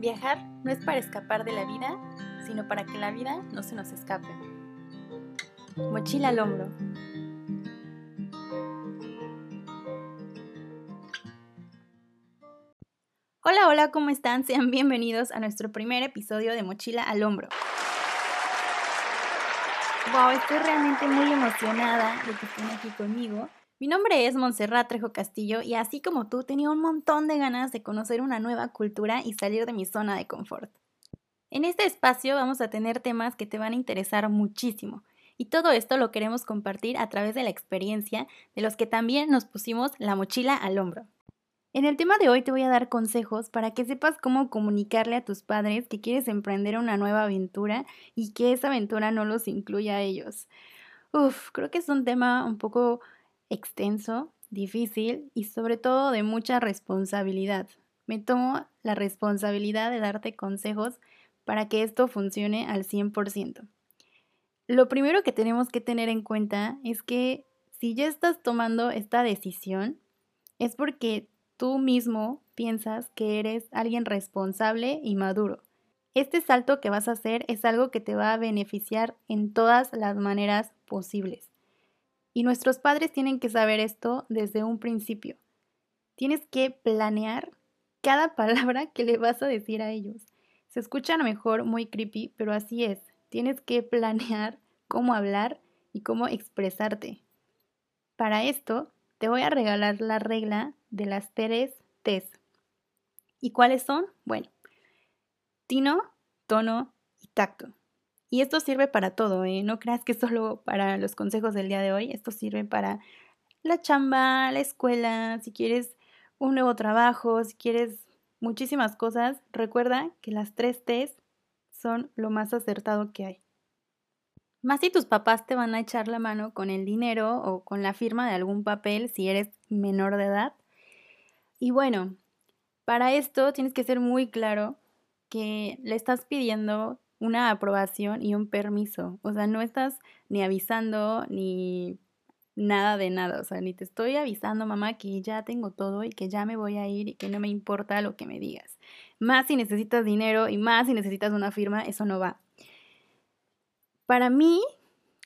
Viajar no es para escapar de la vida, sino para que la vida no se nos escape. Mochila al hombro. Hola, hola, ¿cómo están? Sean bienvenidos a nuestro primer episodio de Mochila al hombro. Wow, estoy realmente muy emocionada de que estén aquí conmigo mi nombre es Montserrat Trejo Castillo y así como tú tenía un montón de ganas de conocer una nueva cultura y salir de mi zona de confort. En este espacio vamos a tener temas que te van a interesar muchísimo y todo esto lo queremos compartir a través de la experiencia de los que también nos pusimos la mochila al hombro. En el tema de hoy te voy a dar consejos para que sepas cómo comunicarle a tus padres que quieres emprender una nueva aventura y que esa aventura no los incluya a ellos. Uf, creo que es un tema un poco extenso, difícil y sobre todo de mucha responsabilidad. Me tomo la responsabilidad de darte consejos para que esto funcione al 100%. Lo primero que tenemos que tener en cuenta es que si ya estás tomando esta decisión, es porque tú mismo piensas que eres alguien responsable y maduro. Este salto que vas a hacer es algo que te va a beneficiar en todas las maneras posibles. Y nuestros padres tienen que saber esto desde un principio. Tienes que planear cada palabra que le vas a decir a ellos. Se escucha a lo mejor muy creepy, pero así es. Tienes que planear cómo hablar y cómo expresarte. Para esto, te voy a regalar la regla de las tres T's. ¿Y cuáles son? Bueno, tino, tono y tacto. Y esto sirve para todo, ¿eh? No creas que solo para los consejos del día de hoy, esto sirve para la chamba, la escuela, si quieres un nuevo trabajo, si quieres muchísimas cosas, recuerda que las tres T's son lo más acertado que hay. Más si tus papás te van a echar la mano con el dinero o con la firma de algún papel si eres menor de edad. Y bueno, para esto tienes que ser muy claro que le estás pidiendo una aprobación y un permiso. O sea, no estás ni avisando ni nada de nada. O sea, ni te estoy avisando, mamá, que ya tengo todo y que ya me voy a ir y que no me importa lo que me digas. Más si necesitas dinero y más si necesitas una firma, eso no va. Para mí,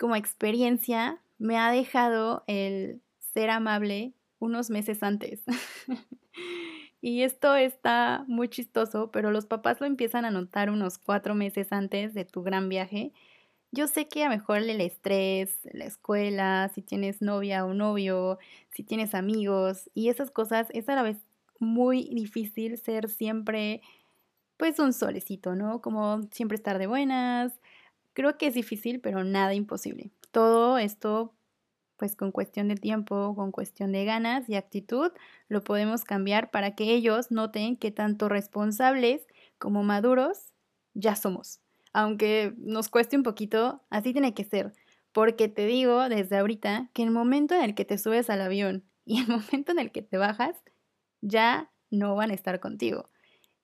como experiencia, me ha dejado el ser amable unos meses antes. Y esto está muy chistoso, pero los papás lo empiezan a notar unos cuatro meses antes de tu gran viaje. Yo sé que a lo mejor el estrés, la escuela, si tienes novia o novio, si tienes amigos y esas cosas, es a la vez muy difícil ser siempre pues un solecito, ¿no? Como siempre estar de buenas. Creo que es difícil, pero nada imposible. Todo esto pues con cuestión de tiempo, con cuestión de ganas y actitud, lo podemos cambiar para que ellos noten que tanto responsables como maduros ya somos. Aunque nos cueste un poquito, así tiene que ser. Porque te digo desde ahorita que el momento en el que te subes al avión y el momento en el que te bajas, ya no van a estar contigo.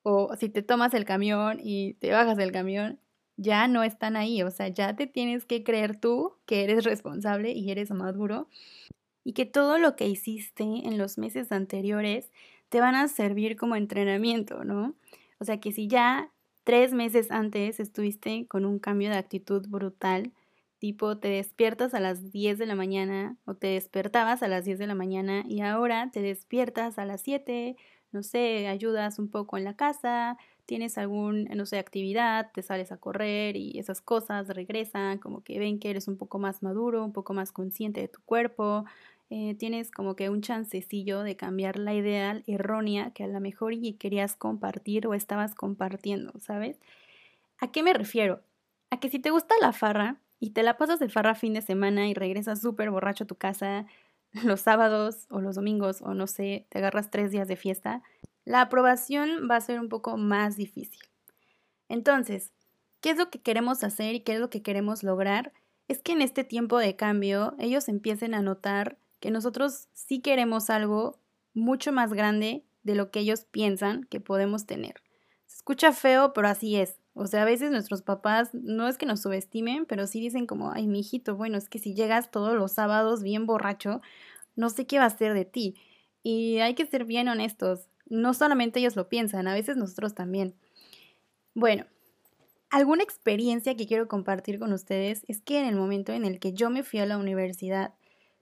O si te tomas el camión y te bajas del camión, ya no están ahí, o sea, ya te tienes que creer tú que eres responsable y eres maduro y que todo lo que hiciste en los meses anteriores te van a servir como entrenamiento, ¿no? O sea, que si ya tres meses antes estuviste con un cambio de actitud brutal, tipo te despiertas a las 10 de la mañana o te despertabas a las 10 de la mañana y ahora te despiertas a las 7, no sé, ayudas un poco en la casa, tienes algún, no sé, actividad, te sales a correr y esas cosas regresan, como que ven que eres un poco más maduro, un poco más consciente de tu cuerpo, eh, tienes como que un chancecillo de cambiar la idea errónea que a lo mejor y querías compartir o estabas compartiendo, ¿sabes? ¿A qué me refiero? A que si te gusta la farra y te la pasas de farra fin de semana y regresas súper borracho a tu casa los sábados o los domingos o no sé, te agarras tres días de fiesta, la aprobación va a ser un poco más difícil. Entonces, ¿qué es lo que queremos hacer y qué es lo que queremos lograr? Es que en este tiempo de cambio ellos empiecen a notar que nosotros sí queremos algo mucho más grande de lo que ellos piensan que podemos tener. Se escucha feo, pero así es. O sea, a veces nuestros papás no es que nos subestimen, pero sí dicen como, ay, mi hijito, bueno, es que si llegas todos los sábados bien borracho, no sé qué va a ser de ti. Y hay que ser bien honestos no solamente ellos lo piensan, a veces nosotros también. Bueno, alguna experiencia que quiero compartir con ustedes es que en el momento en el que yo me fui a la universidad,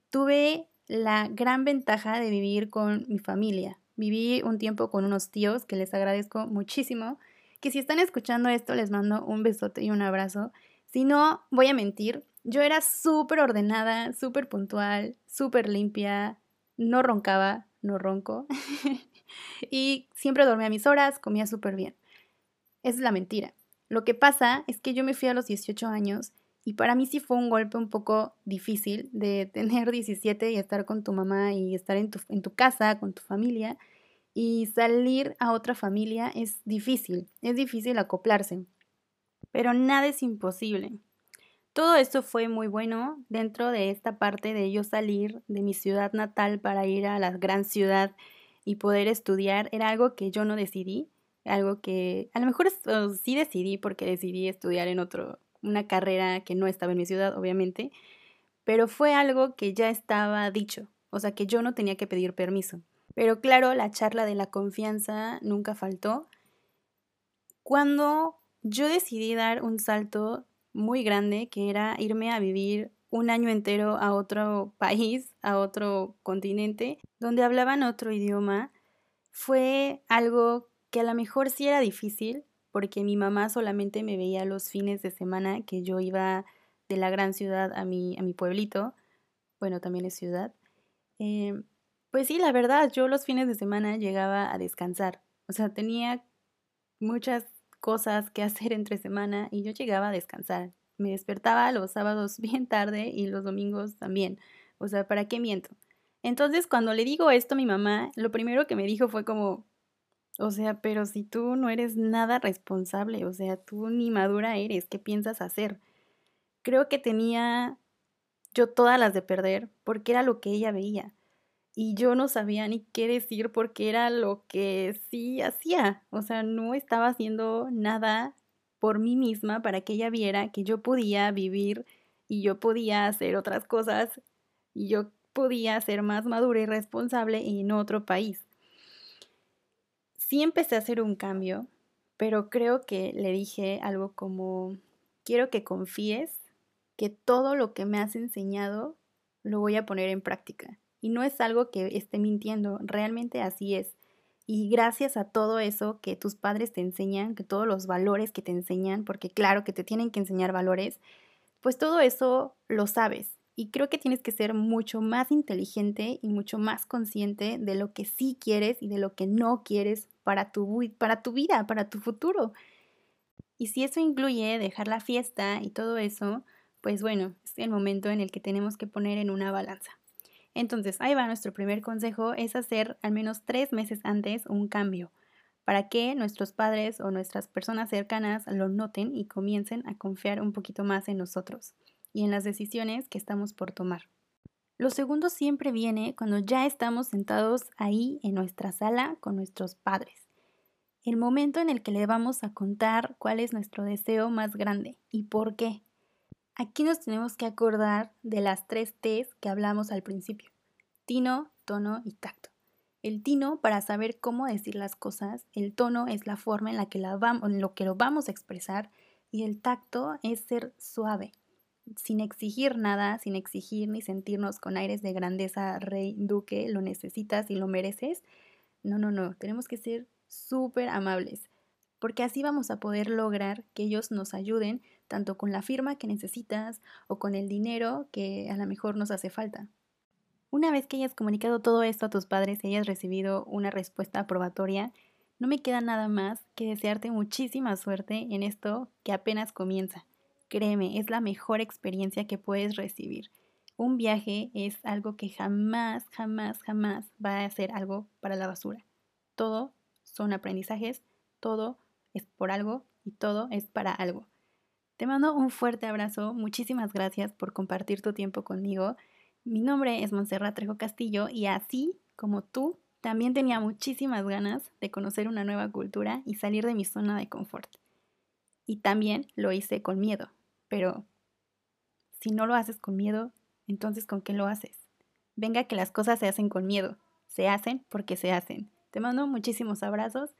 tuve la gran ventaja de vivir con mi familia. Viví un tiempo con unos tíos que les agradezco muchísimo, que si están escuchando esto les mando un besote y un abrazo. Si no, voy a mentir, yo era súper ordenada, súper puntual, súper limpia, no roncaba, no ronco, y siempre dormía mis horas, comía súper bien. Es la mentira. Lo que pasa es que yo me fui a los 18 años y para mí sí fue un golpe un poco difícil de tener 17 y estar con tu mamá y estar en tu, en tu casa, con tu familia. Y salir a otra familia es difícil, es difícil acoplarse. Pero nada es imposible. Todo esto fue muy bueno dentro de esta parte de yo salir de mi ciudad natal para ir a la gran ciudad y poder estudiar. Era algo que yo no decidí, algo que a lo mejor sí decidí porque decidí estudiar en otro, una carrera que no estaba en mi ciudad, obviamente, pero fue algo que ya estaba dicho, o sea que yo no tenía que pedir permiso. Pero claro, la charla de la confianza nunca faltó. Cuando yo decidí dar un salto muy grande, que era irme a vivir un año entero a otro país, a otro continente, donde hablaban otro idioma, fue algo que a lo mejor sí era difícil, porque mi mamá solamente me veía los fines de semana que yo iba de la gran ciudad a mi, a mi pueblito, bueno, también es ciudad. Eh, pues sí, la verdad, yo los fines de semana llegaba a descansar, o sea, tenía muchas cosas que hacer entre semana y yo llegaba a descansar. Me despertaba los sábados bien tarde y los domingos también. O sea, ¿para qué miento? Entonces, cuando le digo esto a mi mamá, lo primero que me dijo fue como, o sea, pero si tú no eres nada responsable, o sea, tú ni madura eres, ¿qué piensas hacer? Creo que tenía yo todas las de perder porque era lo que ella veía. Y yo no sabía ni qué decir porque era lo que sí hacía. O sea, no estaba haciendo nada por mí misma para que ella viera que yo podía vivir y yo podía hacer otras cosas y yo podía ser más madura y responsable en otro país sí empecé a hacer un cambio, pero creo que le dije algo como, quiero que confíes que todo lo que me has enseñado lo voy a poner en práctica. Y no es algo que esté mintiendo, realmente así es. Y gracias a todo eso que tus padres te enseñan, que todos los valores que te enseñan, porque claro que te tienen que enseñar valores, pues todo eso lo sabes. Y creo que tienes que ser mucho más inteligente y mucho más consciente de lo que sí quieres y de lo que no quieres para tu, para tu vida, para tu futuro. Y si eso incluye dejar la fiesta y todo eso, pues bueno, es el momento en el que tenemos que poner en una balanza. Entonces, ahí va nuestro primer consejo, es hacer al menos tres meses antes un cambio para que nuestros padres o nuestras personas cercanas lo noten y comiencen a confiar un poquito más en nosotros y en las decisiones que estamos por tomar. Lo segundo siempre viene cuando ya estamos sentados ahí en nuestra sala con nuestros padres. El momento en el que le vamos a contar cuál es nuestro deseo más grande y por qué. Aquí nos tenemos que acordar de las tres T's que hablamos al principio. Tino, tono y tacto. El tino para saber cómo decir las cosas, el tono es la forma en la que, vamos, lo lo vamos a expresar y el tacto es ser suave, sin exigir nada, sin exigir ni sentirnos con aires de grandeza, rey, duque, lo necesitas y lo mereces. No, no, no, tenemos que ser súper amables, porque así vamos a poder lograr que ellos nos ayuden tanto con la firma que necesitas o con el dinero que a lo mejor nos hace falta. Una vez que hayas comunicado todo esto a tus padres y hayas recibido una respuesta aprobatoria, no me queda nada más que desearte muchísima suerte en esto que apenas comienza. Créeme, es la mejor experiencia que puedes recibir. Un viaje es algo que jamás, jamás, jamás va a ser algo para la basura. Todo son aprendizajes, todo es por algo y todo es para algo. Te mando un fuerte abrazo, muchísimas gracias por compartir tu tiempo conmigo. Mi nombre es Montserrat Trejo Castillo y así como tú, también tenía muchísimas ganas de conocer una nueva cultura y salir de mi zona de confort. Y también lo hice con miedo, pero si no lo haces con miedo, entonces ¿con qué lo haces? Venga que las cosas se hacen con miedo, se hacen porque se hacen. Te mando muchísimos abrazos,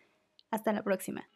hasta la próxima.